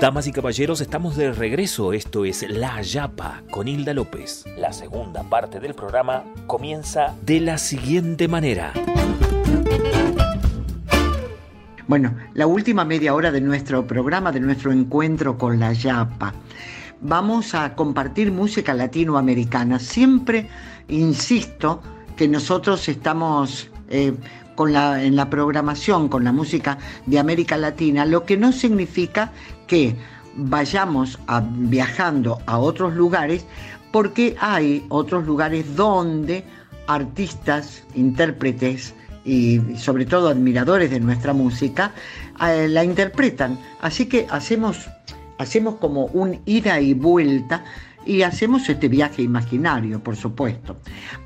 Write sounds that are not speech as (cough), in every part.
Damas y caballeros, estamos de regreso. Esto es La Yapa con Hilda López. La segunda parte del programa comienza de la siguiente manera. Bueno, la última media hora de nuestro programa, de nuestro encuentro con La Yapa. Vamos a compartir música latinoamericana. Siempre insisto que nosotros estamos eh, con la, en la programación con la música de América Latina, lo que no significa que vayamos viajando a otros lugares, porque hay otros lugares donde artistas, intérpretes y sobre todo admiradores de nuestra música eh, la interpretan. Así que hacemos, hacemos como un ida y vuelta y hacemos este viaje imaginario, por supuesto.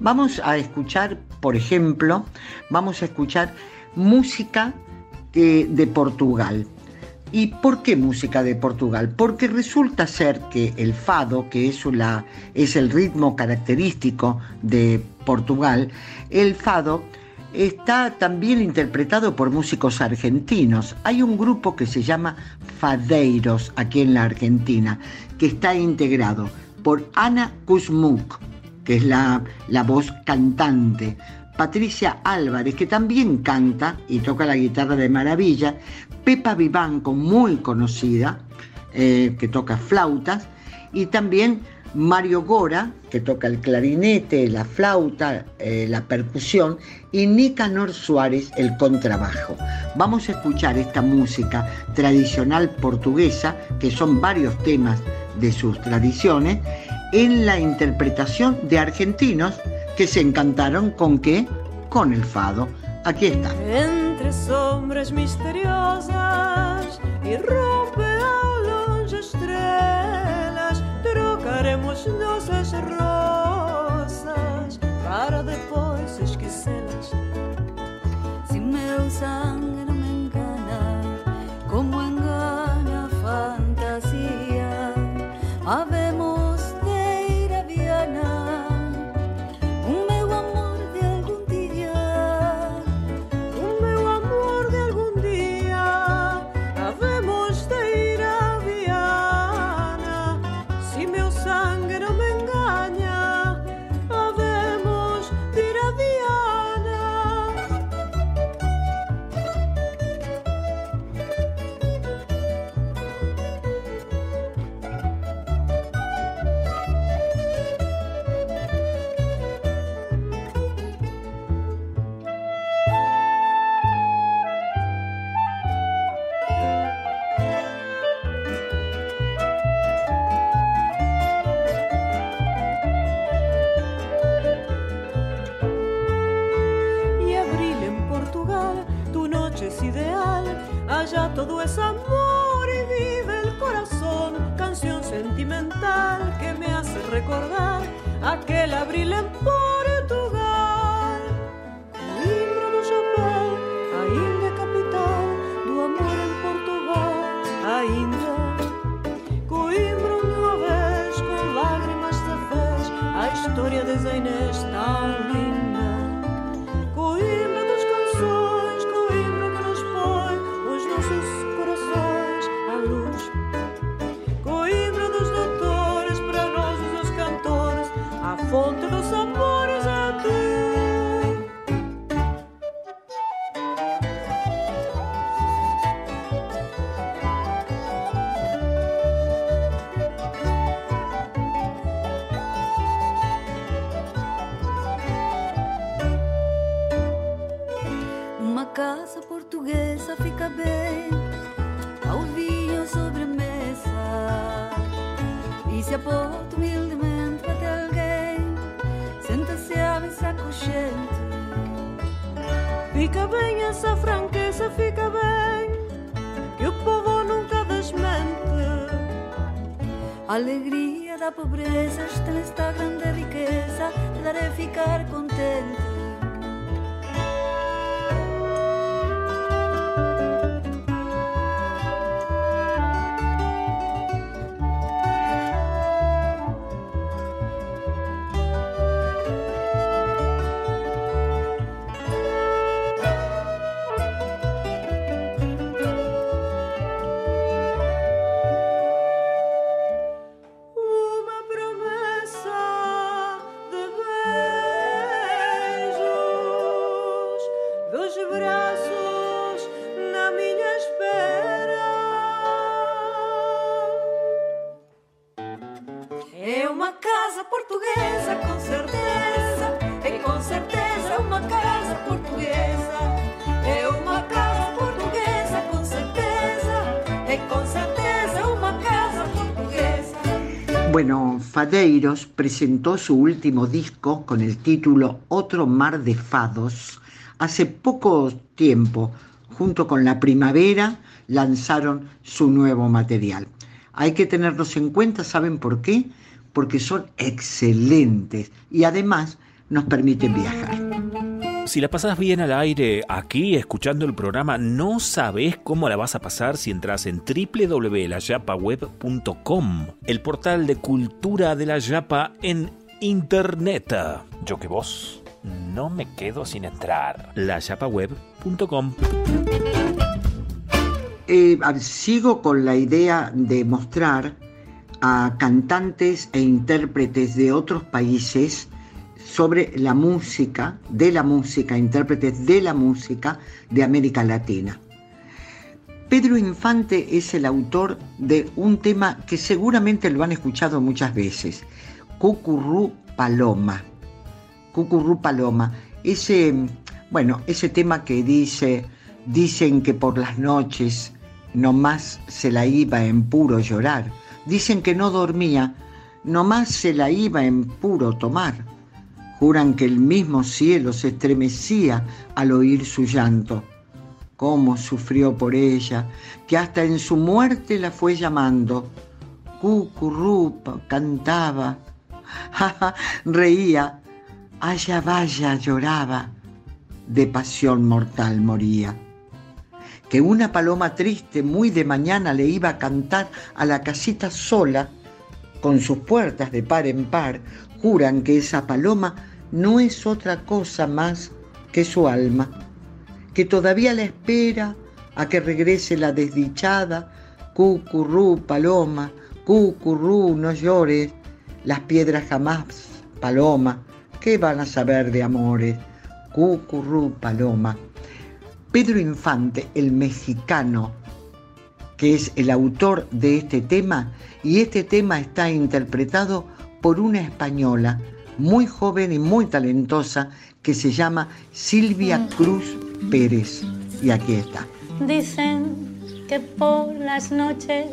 Vamos a escuchar, por ejemplo, vamos a escuchar música de, Portugal. ¿Y por qué música de Portugal? Porque resulta ser que el fado, que es, es el ritmo característico de Portugal, el fado está también interpretado por músicos argentinos. Hay un grupo que se llama Fadeiros aquí en la Argentina, que está integrado por Ana Kuzmuk, que es la, la voz cantante, Patricia Álvarez, que también canta y toca la guitarra de maravilla, Pepa Vivanco, muy conocida, eh, que toca flautas, y también Mario Gora, que toca el clarinete, la flauta, eh, la percusión, y Nicanor Suárez, el contrabajo. Vamos a escuchar esta música tradicional portuguesa, que son varios temas de sus tradiciones, en la interpretación de argentinos que se encantaron con qué? Con el fado. Aquí está. Entre sombras misteriosas y rompe rosas para después esquecê-las. Si meu sangue Bueno, Fadeiros presentó su último disco con el título Otro mar de fados hace poco tiempo. Junto con la primavera lanzaron su nuevo material. Hay que tenerlos en cuenta, ¿saben por qué? Porque son excelentes y además nos permiten viajar. Si la pasas bien al aire aquí escuchando el programa, no sabes cómo la vas a pasar si entras en www.layapaweb.com, el portal de cultura de la Yapa en internet. Yo que vos no me quedo sin entrar. layapaweb.com. Eh, sigo con la idea de mostrar a cantantes e intérpretes de otros países sobre la música, de la música, intérpretes de la música de América Latina. Pedro Infante es el autor de un tema que seguramente lo han escuchado muchas veces, Cucurrú Paloma. Cucurrú Paloma, ese, bueno, ese tema que dice, dicen que por las noches nomás se la iba en puro llorar. Dicen que no dormía, nomás se la iba en puro tomar. Juran que el mismo cielo se estremecía al oír su llanto. Cómo sufrió por ella, que hasta en su muerte la fue llamando. Cucurrupa cantaba, (laughs) reía, allá vaya lloraba, de pasión mortal moría que una paloma triste muy de mañana le iba a cantar a la casita sola, con sus puertas de par en par, juran que esa paloma no es otra cosa más que su alma, que todavía la espera a que regrese la desdichada, cucurrú, paloma, cucurrú, no llores, las piedras jamás, paloma, ¿qué van a saber de amores? Cucurrú, paloma. Pedro Infante, el mexicano, que es el autor de este tema, y este tema está interpretado por una española muy joven y muy talentosa que se llama Silvia Cruz Pérez. Y aquí está. Dicen que por las noches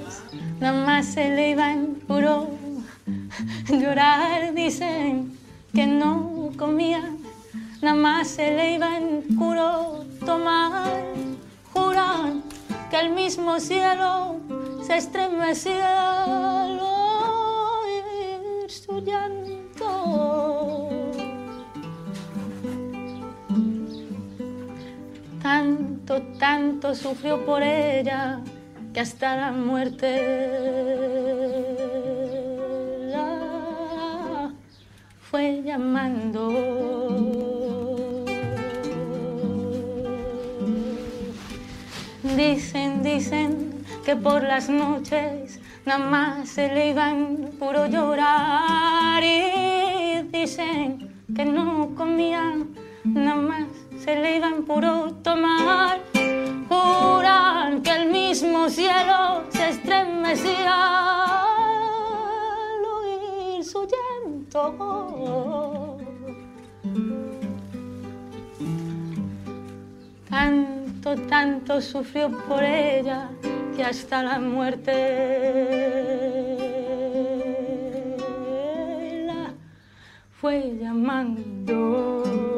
nada más se le iba en puro llorar. Dicen que no comía nada más se le iba en puro tomar. Juran que el mismo cielo se estremecía al oír su llanto. Tanto, tanto sufrió por ella que hasta la muerte la fue llamando. Dicen, dicen que por las noches nada más se le iban puro llorar y dicen que no comían, nada más se le iban puro tomar. Juran que el mismo cielo se estremecía al oír su llanto. Tanto, tanto sufrió por ella que hasta la muerte fue llamando.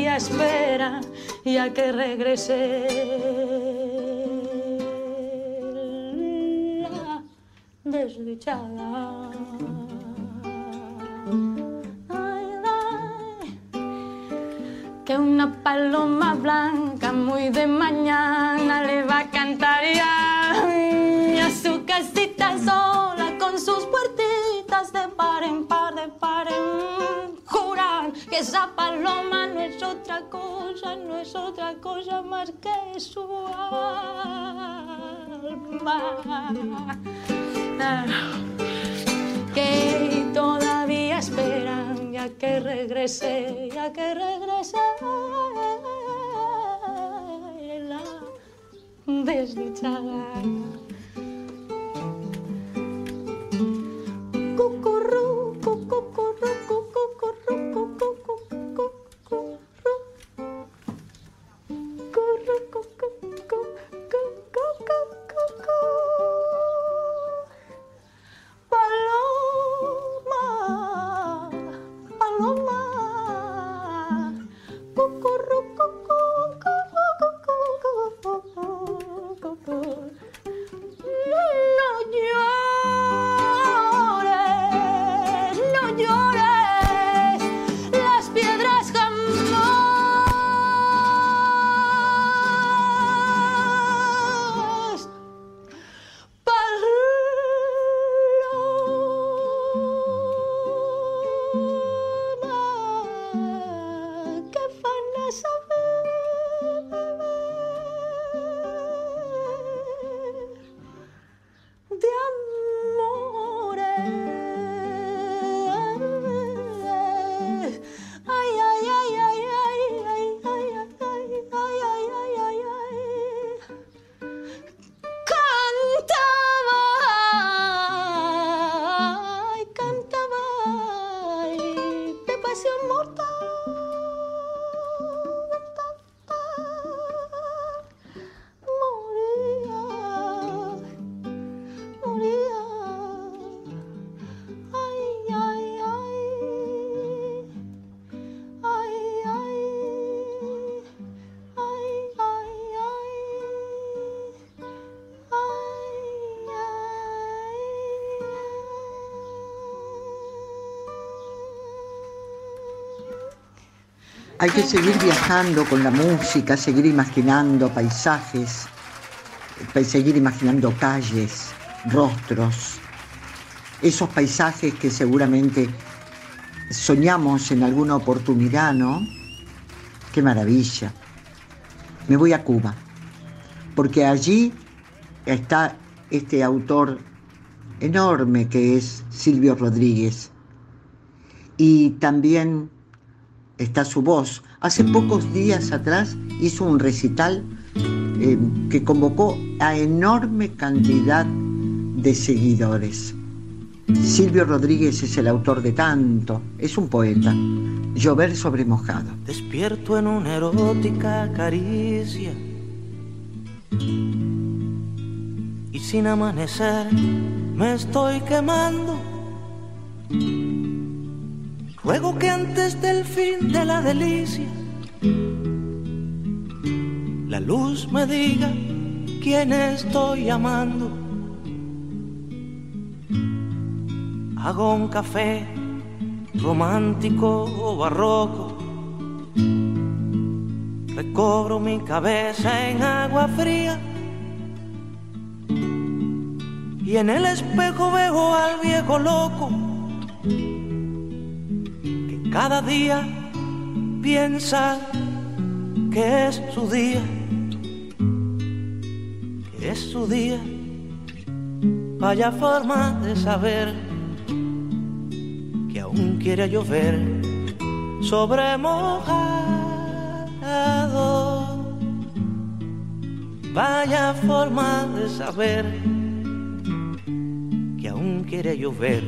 Todavía espera ya que regrese la desdichada. que una paloma blanca muy de mañana le va a cantar ya a su casita sola con sus puertitas de par en par, de par en juran que esa paloma no es otra cosa, no es otra cosa más que su alma. Que todavía esperan ya que regrese, ya que regrese la desdichada. Hay que seguir viajando con la música, seguir imaginando paisajes, pa- seguir imaginando calles, rostros, esos paisajes que seguramente soñamos en alguna oportunidad, ¿no? Qué maravilla. Me voy a Cuba, porque allí está este autor enorme que es Silvio Rodríguez. Y también está su voz. Hace pocos días atrás hizo un recital eh, que convocó a enorme cantidad de seguidores. Silvio Rodríguez es el autor de tanto, es un poeta. Llover sobre mojado. Despierto en una erótica caricia y sin amanecer me estoy quemando. Ruego que antes del fin de la delicia la luz me diga quién estoy amando. Hago un café romántico o barroco. Recobro mi cabeza en agua fría. Y en el espejo veo al viejo loco cada día piensa que es su día, que es su día. Vaya forma de saber que aún quiere llover sobre mojado. Vaya forma de saber que aún quiere llover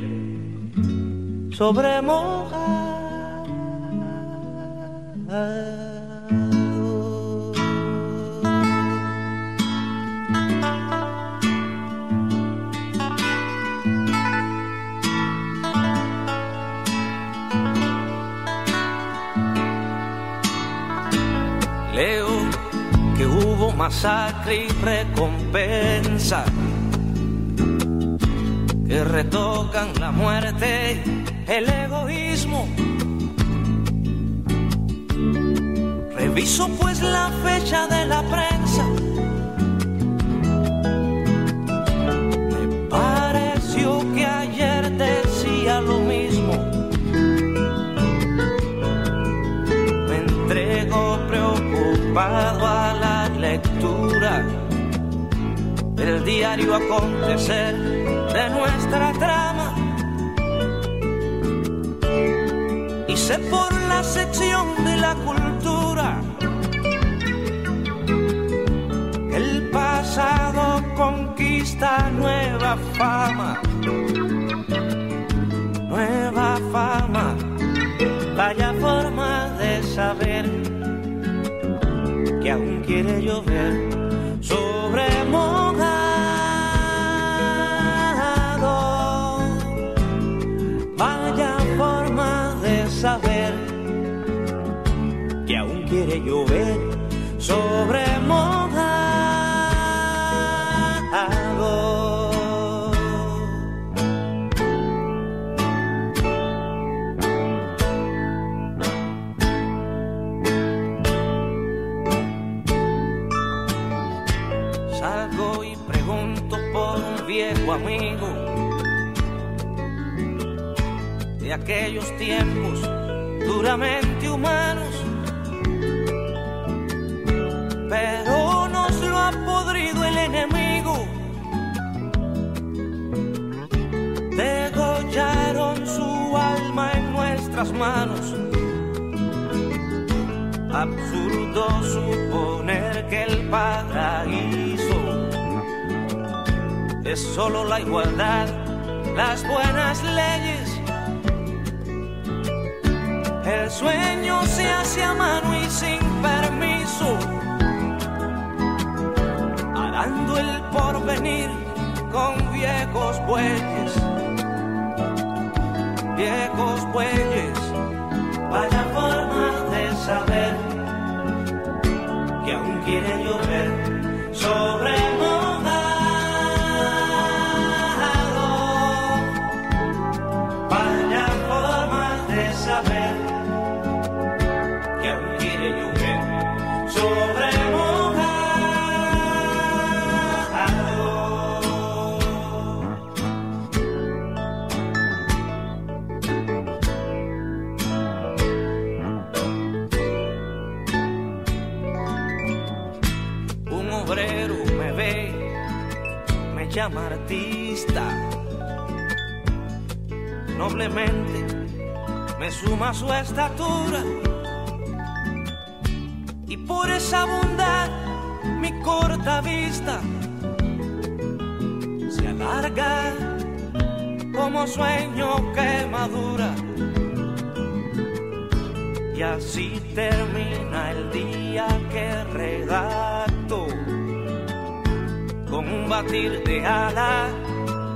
sobre mojado. Leo que hubo masacre y recompensa, que retocan la muerte, el egoísmo. Reviso pues la fecha de la prensa. Me pareció que ayer decía lo mismo. Me entrego preocupado a la lectura del diario acontecer de nuestra trama. Y sé por la sección de la cultura el pasado conquista nueva fama. Nueva fama, vaya forma de saber que aún quiere llover sobre. Llover sobre mojado. Salgo y pregunto por un viejo amigo de aquellos tiempos duramente humanos. Manos. Absurdo suponer que el paraíso es solo la igualdad, las buenas leyes. El sueño se hace a mano y sin permiso, arando el porvenir con viejos bueyes, viejos bueyes. Vaya forma de saber que aún quiere llover sobre su estatura. Y por esa bondad mi corta vista se alarga como sueño que madura. Y así termina el día que redacto con un batir de ala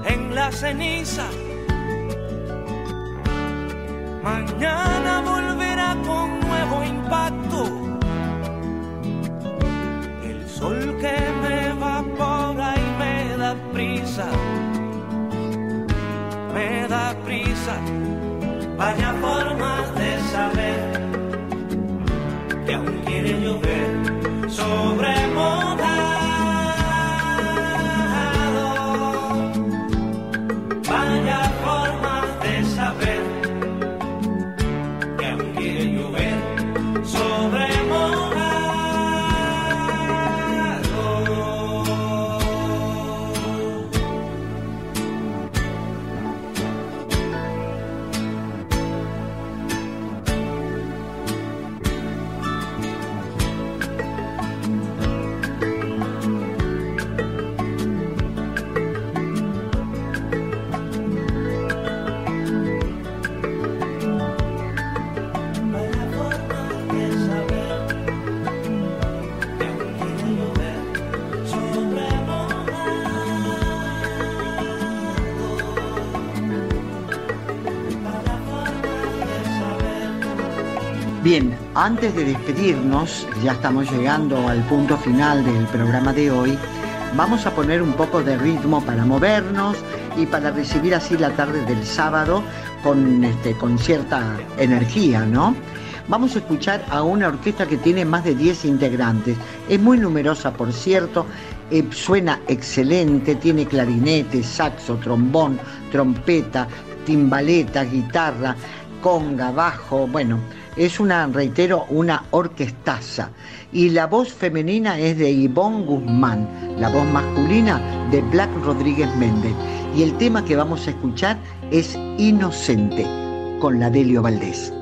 en la ceniza. Mañana volverá con nuevo impacto. El sol que me evapora y me da prisa. Me da prisa. Vaya forma antes de despedirnos, ya estamos llegando al punto final del programa de hoy, vamos a poner un poco de ritmo para movernos y para recibir así la tarde del sábado con, este, con cierta energía, ¿no? Vamos a escuchar a una orquesta que tiene más de 10 integrantes. Es muy numerosa, por cierto, eh, suena excelente, tiene clarinete, saxo, trombón, trompeta, timbaleta, guitarra, conga, bajo, bueno, es una, reitero, una orquestaza. Y la voz femenina es de Ivonne Guzmán, la voz masculina de Black Rodríguez Méndez. Y el tema que vamos a escuchar es Inocente, con la Delio Valdés.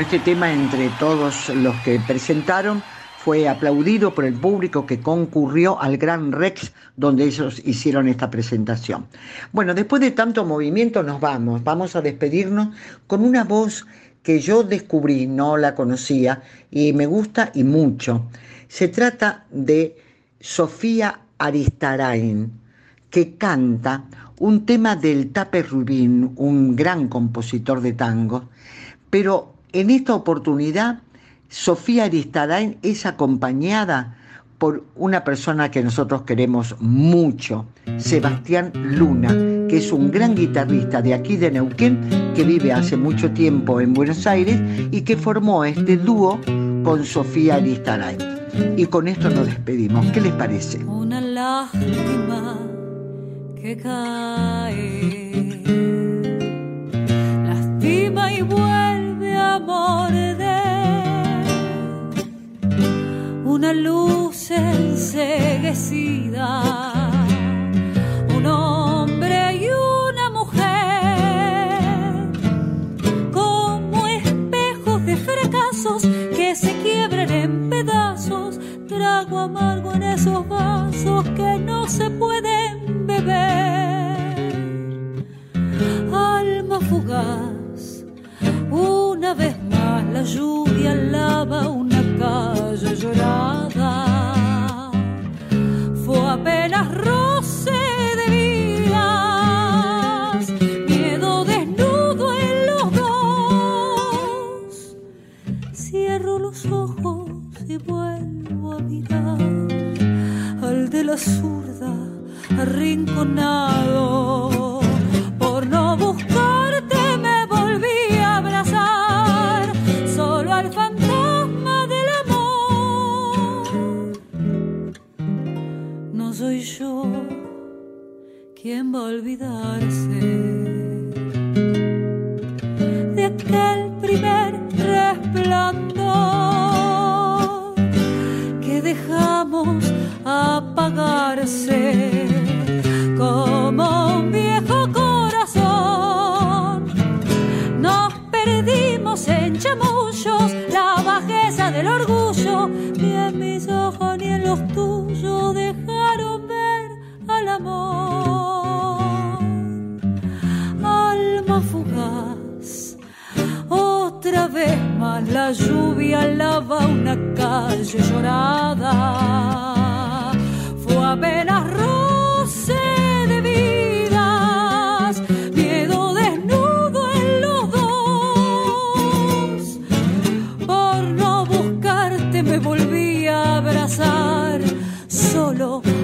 Este tema entre todos los que presentaron fue aplaudido por el público que concurrió al Gran Rex donde ellos hicieron esta presentación. Bueno, después de tanto movimiento nos vamos, vamos a despedirnos con una voz que yo descubrí, no la conocía y me gusta y mucho. Se trata de Sofía Aristarain, que canta un tema del Tape Rubín, un gran compositor de tango, pero en esta oportunidad Sofía Aristarain es acompañada por una persona que nosotros queremos mucho, Sebastián Luna, que es un gran guitarrista de aquí de Neuquén, que vive hace mucho tiempo en Buenos Aires y que formó este dúo con Sofía Aristarain. Y con esto nos despedimos. ¿Qué les parece? Una lágrima que cae, lastima y a morder una luz enseguecida, un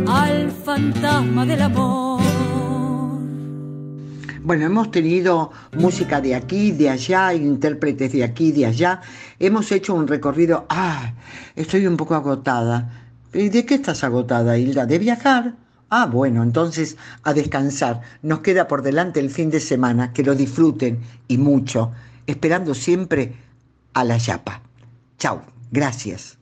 al fantasma del amor. Bueno, hemos tenido música de aquí, de allá, intérpretes de aquí, de allá. Hemos hecho un recorrido. Ah, estoy un poco agotada. ¿Y de qué estás agotada, Hilda? ¿De viajar? Ah, bueno, entonces a descansar. Nos queda por delante el fin de semana. Que lo disfruten y mucho. Esperando siempre a la yapa. Chao, gracias.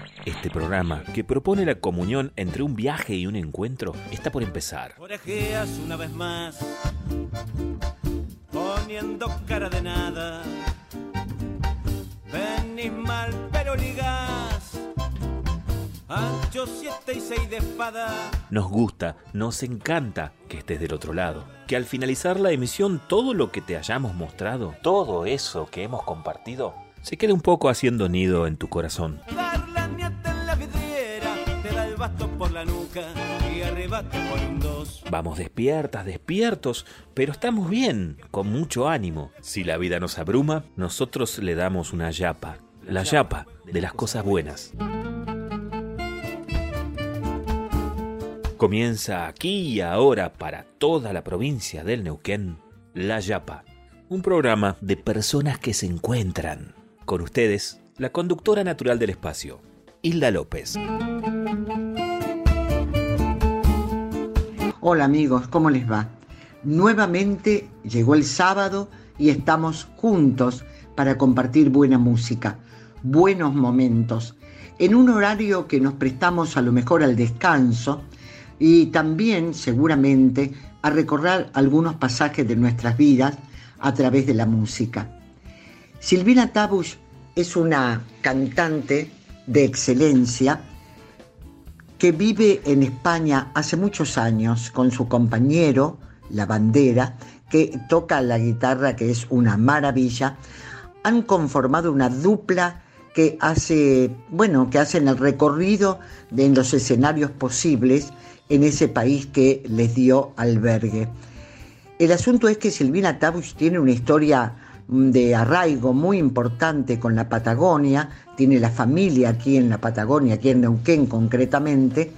Este programa, que propone la comunión entre un viaje y un encuentro, está por empezar. Orejeas una vez más, poniendo cara de nada. Venís mal, pero ligás. Ancho siete y seis de espada. Nos gusta, nos encanta que estés del otro lado. Que al finalizar la emisión todo lo que te hayamos mostrado, todo eso que hemos compartido, se quede un poco haciendo nido en tu corazón. Por la nuca y por un. Vamos despiertas, despiertos, pero estamos bien, con mucho ánimo. Si la vida nos abruma, nosotros le damos una yapa, la yapa de las cosas buenas. Comienza aquí y ahora para toda la provincia del Neuquén, La Yapa, un programa de personas que se encuentran. Con ustedes, la conductora natural del espacio, Hilda López. Hola amigos, ¿cómo les va? Nuevamente llegó el sábado y estamos juntos para compartir buena música, buenos momentos, en un horario que nos prestamos a lo mejor al descanso y también seguramente a recorrer algunos pasajes de nuestras vidas a través de la música. Silvina Tabush es una cantante de excelencia que vive en España hace muchos años con su compañero, la bandera, que toca la guitarra, que es una maravilla. Han conformado una dupla que hace, bueno, que hacen el recorrido de en los escenarios posibles en ese país que les dio albergue. El asunto es que Silvina Tabush tiene una historia de arraigo muy importante con la Patagonia, tiene la familia aquí en la Patagonia, aquí en Neuquén concretamente,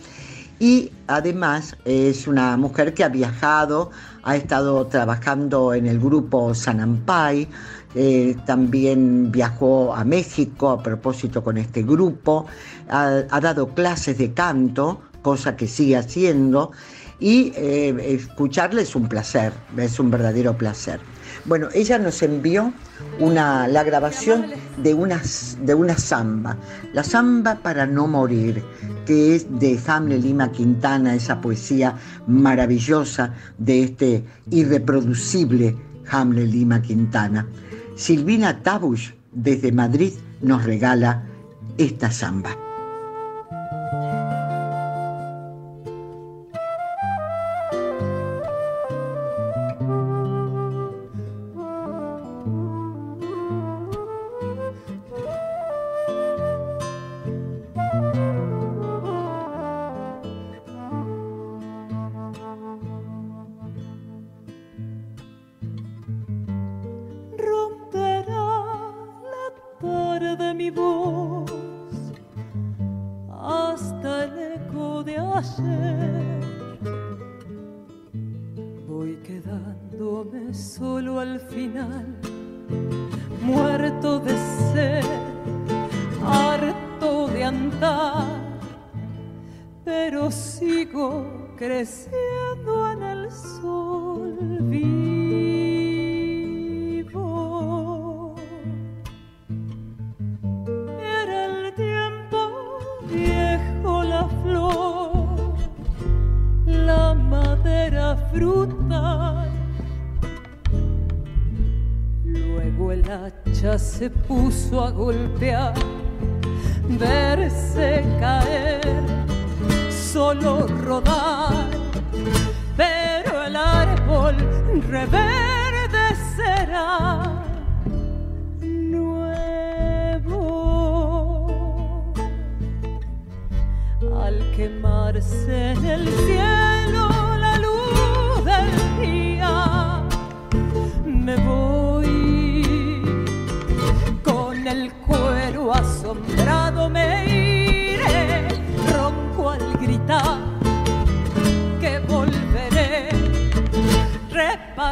y además es una mujer que ha viajado, ha estado trabajando en el grupo Sanampay, eh, también viajó a México a propósito con este grupo, ha, dado clases de canto, cosa que sigue haciendo, y eh, escucharle es un placer, es un verdadero placer. Bueno, ella nos envió una, la grabación de una, de una samba, la samba para no morir, que es de Hamle Lima Quintana, esa poesía maravillosa de este irreproducible Hamle Lima Quintana. Silvina Tabush desde Madrid nos regala esta samba.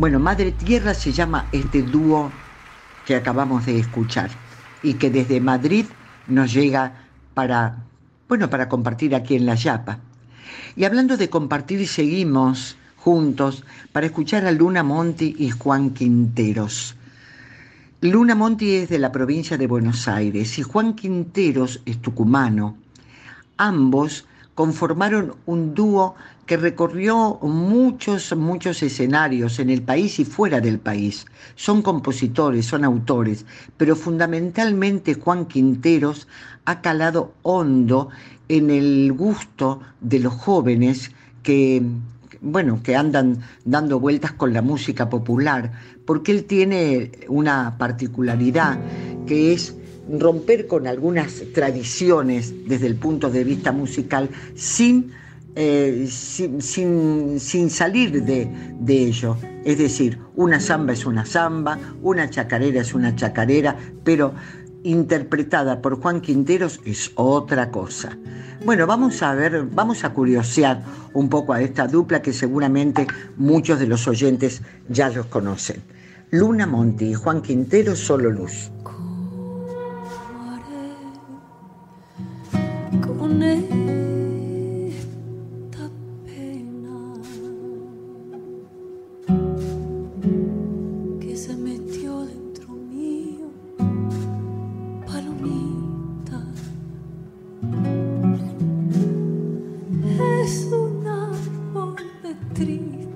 Bueno, Madre Tierra se llama este dúo que acabamos de escuchar y que desde Madrid nos llega para, bueno, para compartir aquí en La Yapa. Y hablando de compartir, seguimos juntos para escuchar a Luna Monti y Juan Quinteros. Luna Monti es de la provincia de Buenos Aires y Juan Quinteros es tucumano. Ambos conformaron un dúo que recorrió muchos, muchos escenarios en el país y fuera del país. Son compositores, son autores, pero fundamentalmente Juan Quinteros ha calado hondo en el gusto de los jóvenes que, bueno, que andan dando vueltas con la música popular, porque él tiene una particularidad que es romper con algunas tradiciones desde el punto de vista musical sin, eh, sin, sin, sin, salir de, de ello. Es decir, una samba es una samba, una chacarera es una chacarera, pero interpretada por Juan Quinteros es otra cosa. Bueno, vamos a ver, vamos a curiosear un poco a esta dupla que seguramente muchos de los oyentes ya los conocen. Luna Monti y Juan Quintero, solo luz. Pena que se metió dentro mío, palomita, es un árbol de tristeza.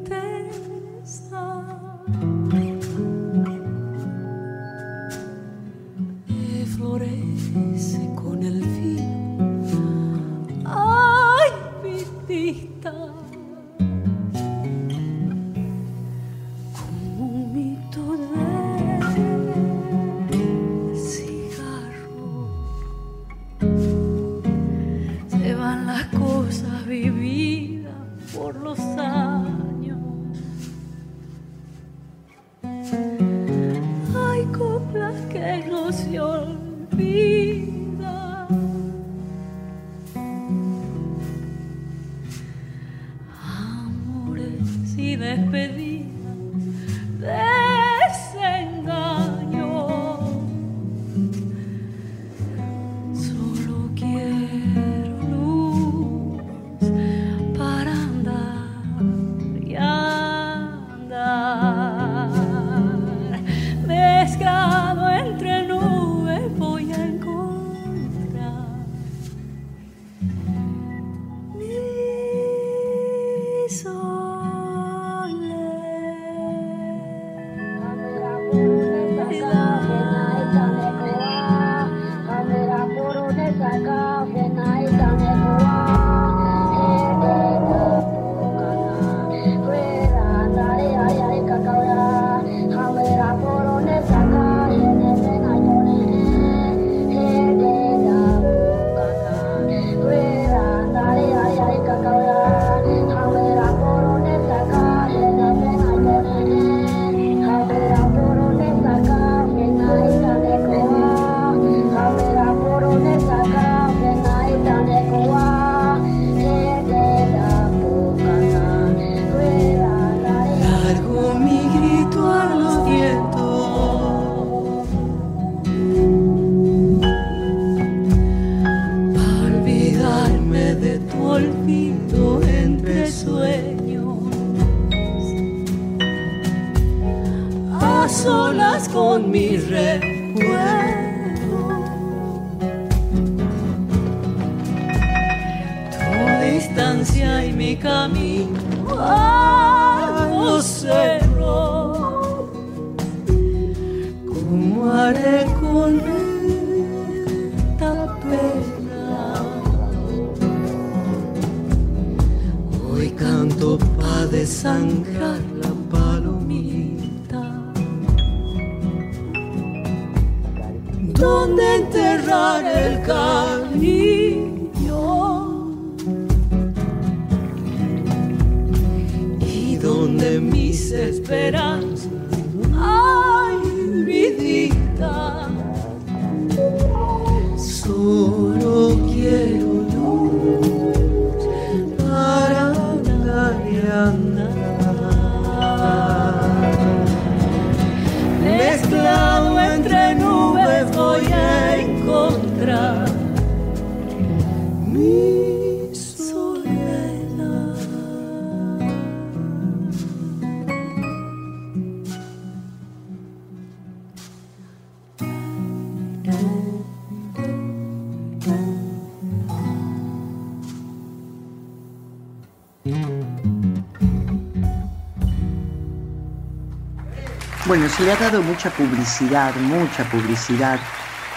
Mucha publicidad, mucha publicidad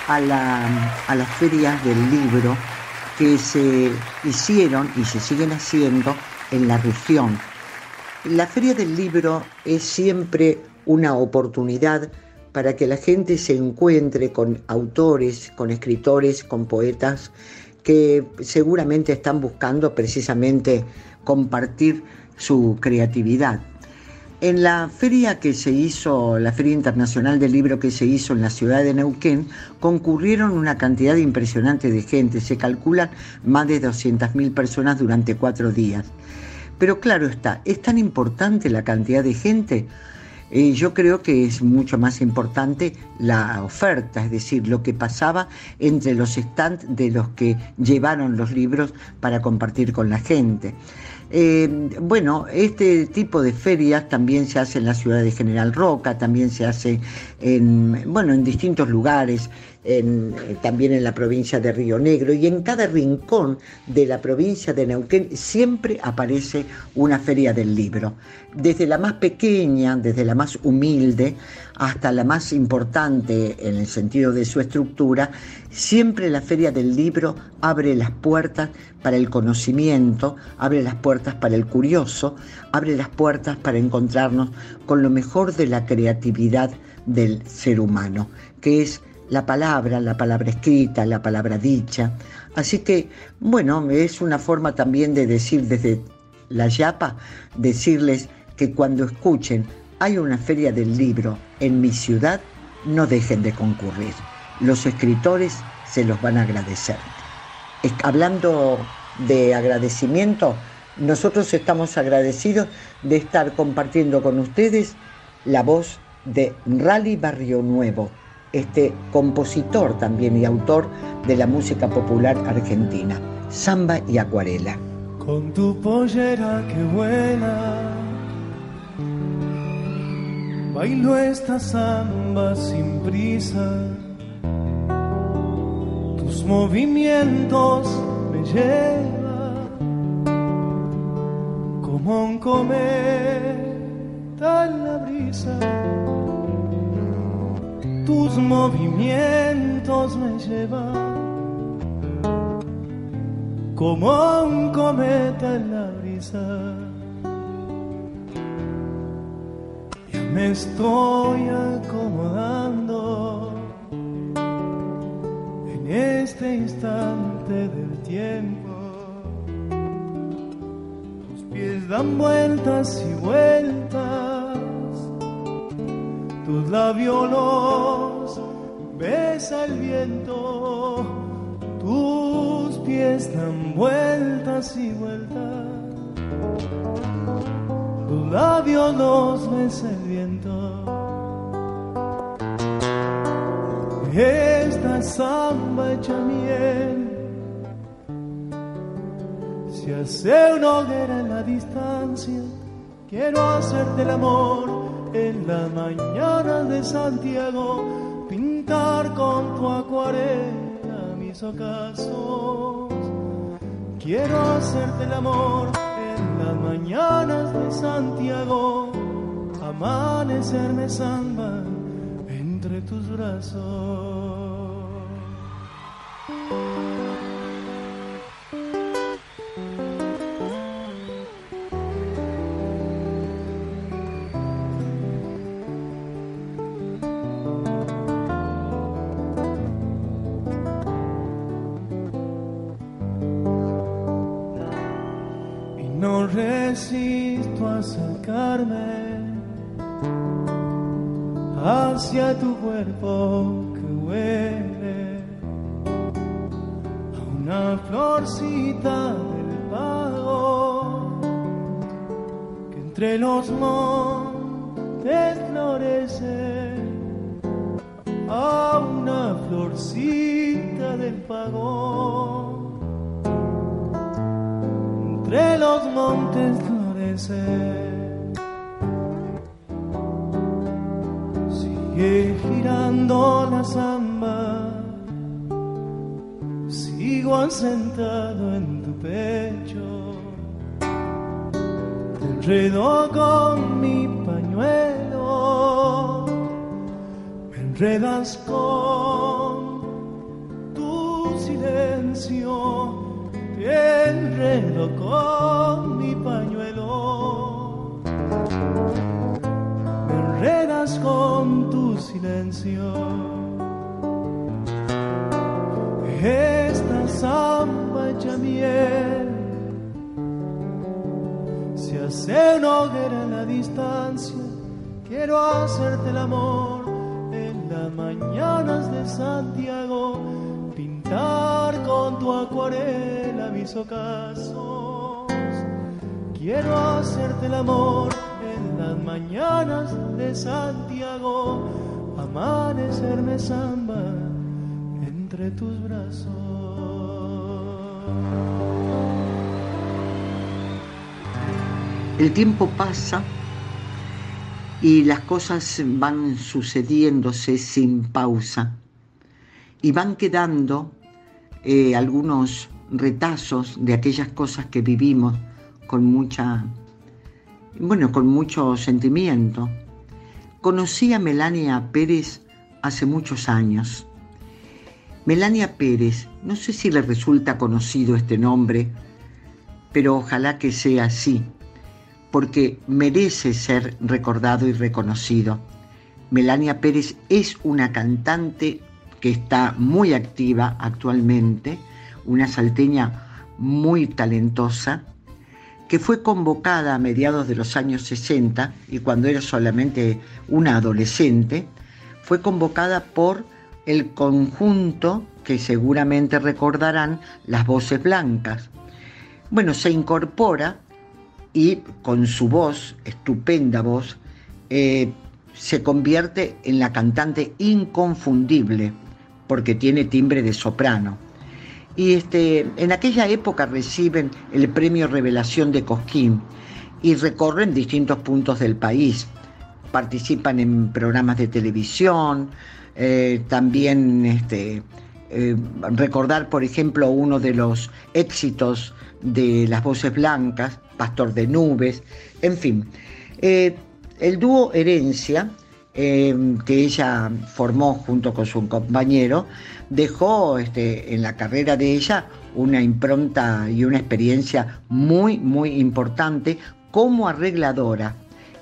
a, la- a las ferias del libro que se hicieron y se siguen haciendo en la región. La feria del libro es siempre una oportunidad para que la gente se encuentre con autores, con escritores, con poetas que seguramente están buscando precisamente compartir su creatividad. En la feria que se hizo, la Feria Internacional del Libro que se hizo en la ciudad de Neuquén, concurrieron una cantidad impresionante de gente. Se calculan más de 200.000 personas durante cuatro días. Pero claro está, es tan importante la cantidad de gente. eh, yo creo que es mucho más importante la oferta, es decir, lo que pasaba entre los stands de los que llevaron los libros para compartir con la gente. Eh, bueno, este tipo de ferias también se hace en la ciudad de General Roca, también se hace en, bueno, en distintos lugares, eh, también en la provincia de Río Negro y en cada rincón de la provincia de Neuquén siempre aparece una feria del libro. Desde la más pequeña, desde la más humilde, hasta la más importante en el sentido de su estructura, siempre la feria del libro abre las puertas para el conocimiento, abre las puertas para el curioso, abre las puertas para encontrarnos con lo mejor de la creatividad del ser humano, que es la palabra, la palabra escrita, la palabra dicha. Así que, bueno, es una forma también de decir desde la Yapa, decirles que cuando escuchen hay una feria del libro en mi ciudad, no dejen de concurrir. Los escritores se los van a agradecer. Hablando de agradecimiento, nosotros estamos agradecidos de estar compartiendo con ustedes la voz de Rally Barrio Nuevo, este compositor también y autor de la música popular argentina, samba y acuarela. Con tu pollera que buena, bailo esta samba sin prisa. Tus movimientos me llevan como un cometa en la brisa. Tus movimientos me llevan como un cometa en la brisa. Me estoy acomodando en este instante del tiempo. Tus pies dan vueltas y vueltas, tus labios los besa el viento. Tus pies dan vueltas y vueltas, tus labios los besa el viento. Esta samba hecha miel se hace una hoguera en la distancia. Quiero hacerte el amor en la mañana de Santiago, pintar con tu acuarela mis ocasos. Quiero hacerte el amor mañanas de Santiago, amanecerme samba entre tus brazos. Y enredas con Santiago, pintar con tu acuarela mis ocasos. Quiero hacerte el amor en las mañanas de Santiago amanecerme samba entre tus brazos. El tiempo pasa y las cosas van sucediéndose sin pausa y van quedando eh, algunos retazos de aquellas cosas que vivimos con mucha, bueno, con mucho sentimiento. Conocí a Melania Pérez hace muchos años. Melania Pérez, no sé si le resulta conocido este nombre, pero ojalá que sea así, porque merece ser recordado y reconocido. Melania Pérez es una cantante que está muy activa actualmente, una salteña muy talentosa, que fue convocada a mediados de los años 60 y cuando era solamente una adolescente, fue convocada por el conjunto que seguramente recordarán las voces blancas. Bueno, se incorpora y con su voz, estupenda voz, eh, se convierte en la cantante inconfundible porque tiene timbre de soprano. Y este, en aquella época reciben el premio Revelación de Cosquín y recorren distintos puntos del país. Participan en programas de televisión, eh, también este, eh, recordar, por ejemplo, uno de los éxitos de las voces blancas, Pastor de Nubes, en fin. Eh, el dúo Herencia, que ella formó junto con su compañero, dejó este, en la carrera de ella una impronta y una experiencia muy, muy importante como arregladora.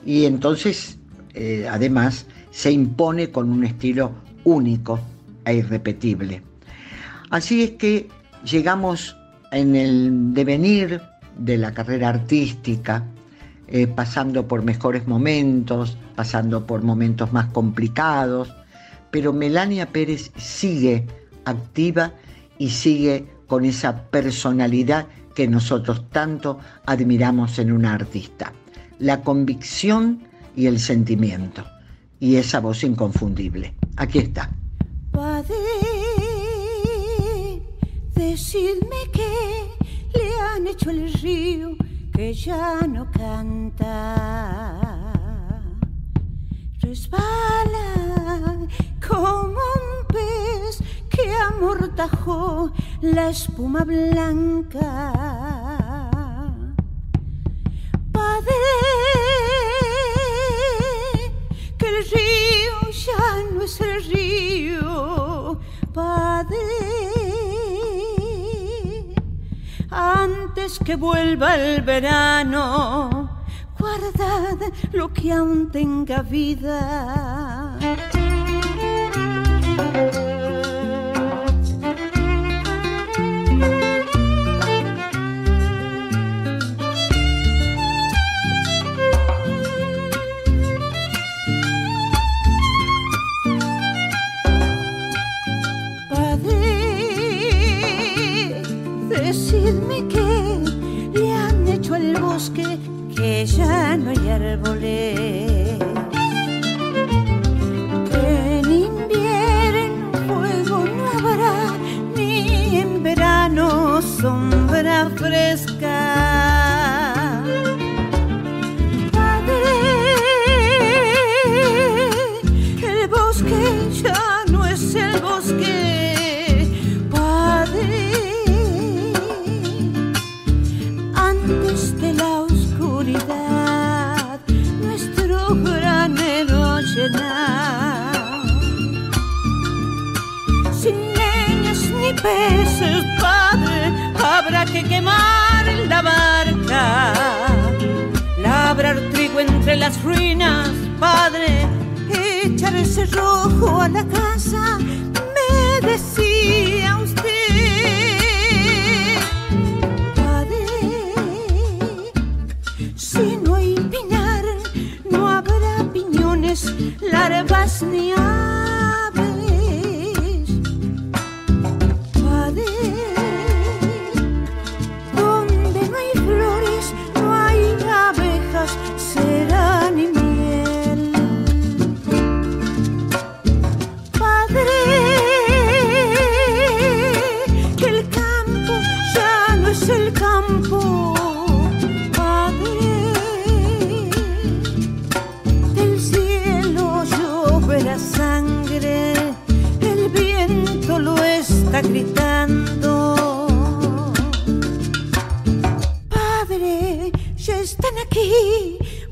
Y entonces, eh, además, se impone con un estilo único e irrepetible. Así es que llegamos en el devenir de la carrera artística, eh, pasando por mejores momentos, pasando por momentos más complicados, pero Melania Pérez sigue activa y sigue con esa personalidad que nosotros tanto admiramos en una artista. La convicción y el sentimiento. Y esa voz inconfundible. Aquí está. Padre, decidme que le han hecho el río que ya no canta. Resbala como un pez que amortajó la espuma blanca. Padre, que el río ya no es el río. Padre, antes que vuelva el verano, guardad lo que aún tenga vida.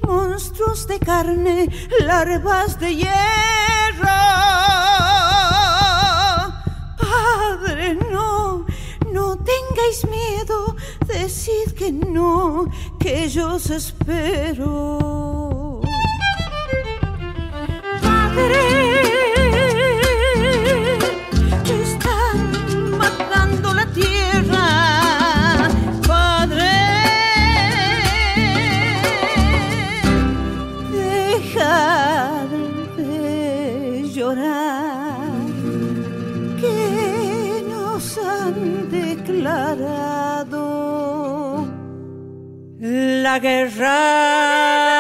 Monstruos de carne, larvas de hierro. Padre, no, no tengáis miedo, decid que no, que yo os espero. Padre, guerra.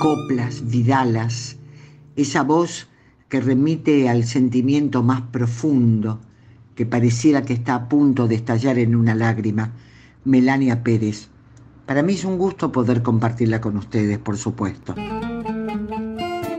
coplas, vidalas, esa voz que remite al sentimiento más profundo, que pareciera que está a punto de estallar en una lágrima, Melania Pérez. Para mí es un gusto poder compartirla con ustedes, por supuesto.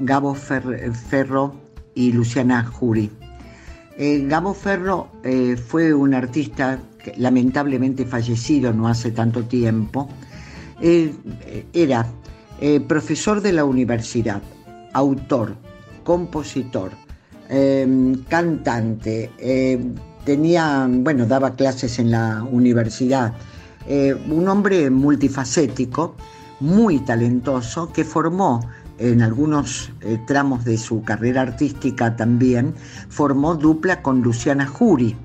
Gabo Fer- Ferro y Luciana Jury. Eh, Gabo Ferro eh, fue un artista que lamentablemente fallecido no hace tanto tiempo. Eh, era profesor de la universidad, autor, compositor, eh, cantante, eh, tenía, bueno, daba clases en la universidad. Un hombre multifacético, muy talentoso, que formó en algunos eh, tramos de su carrera artística también, formó dupla con Luciana Jury,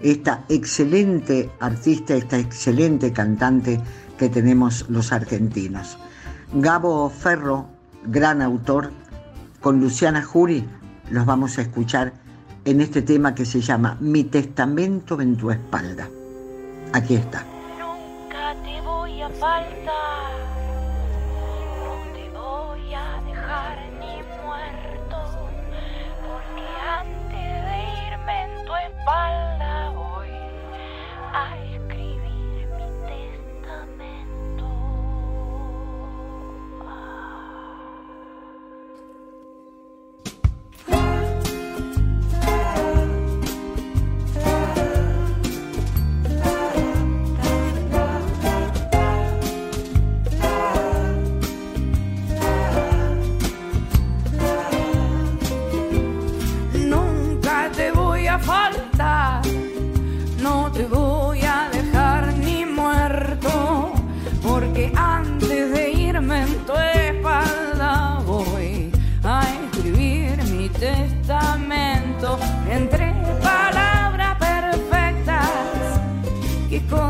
esta excelente artista, esta excelente cantante que tenemos los argentinos. Gabo Ferro, gran autor, con Luciana Jury, los vamos a escuchar en este tema que se llama Mi testamento en tu espalda. Aquí está. Nunca te voy a faltar, en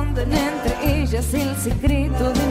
esconden entre ellas el secreto de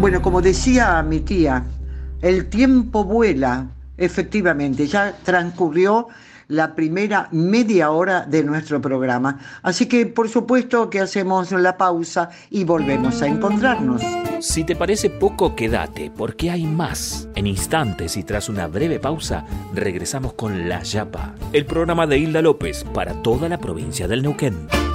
Bueno, como decía mi tía, el tiempo vuela, efectivamente, ya transcurrió la primera media hora de nuestro programa. Así que por supuesto que hacemos la pausa y volvemos a encontrarnos. Si te parece poco, quédate, porque hay más. En instantes y tras una breve pausa, regresamos con La Yapa, el programa de Hilda López para toda la provincia del Neuquén.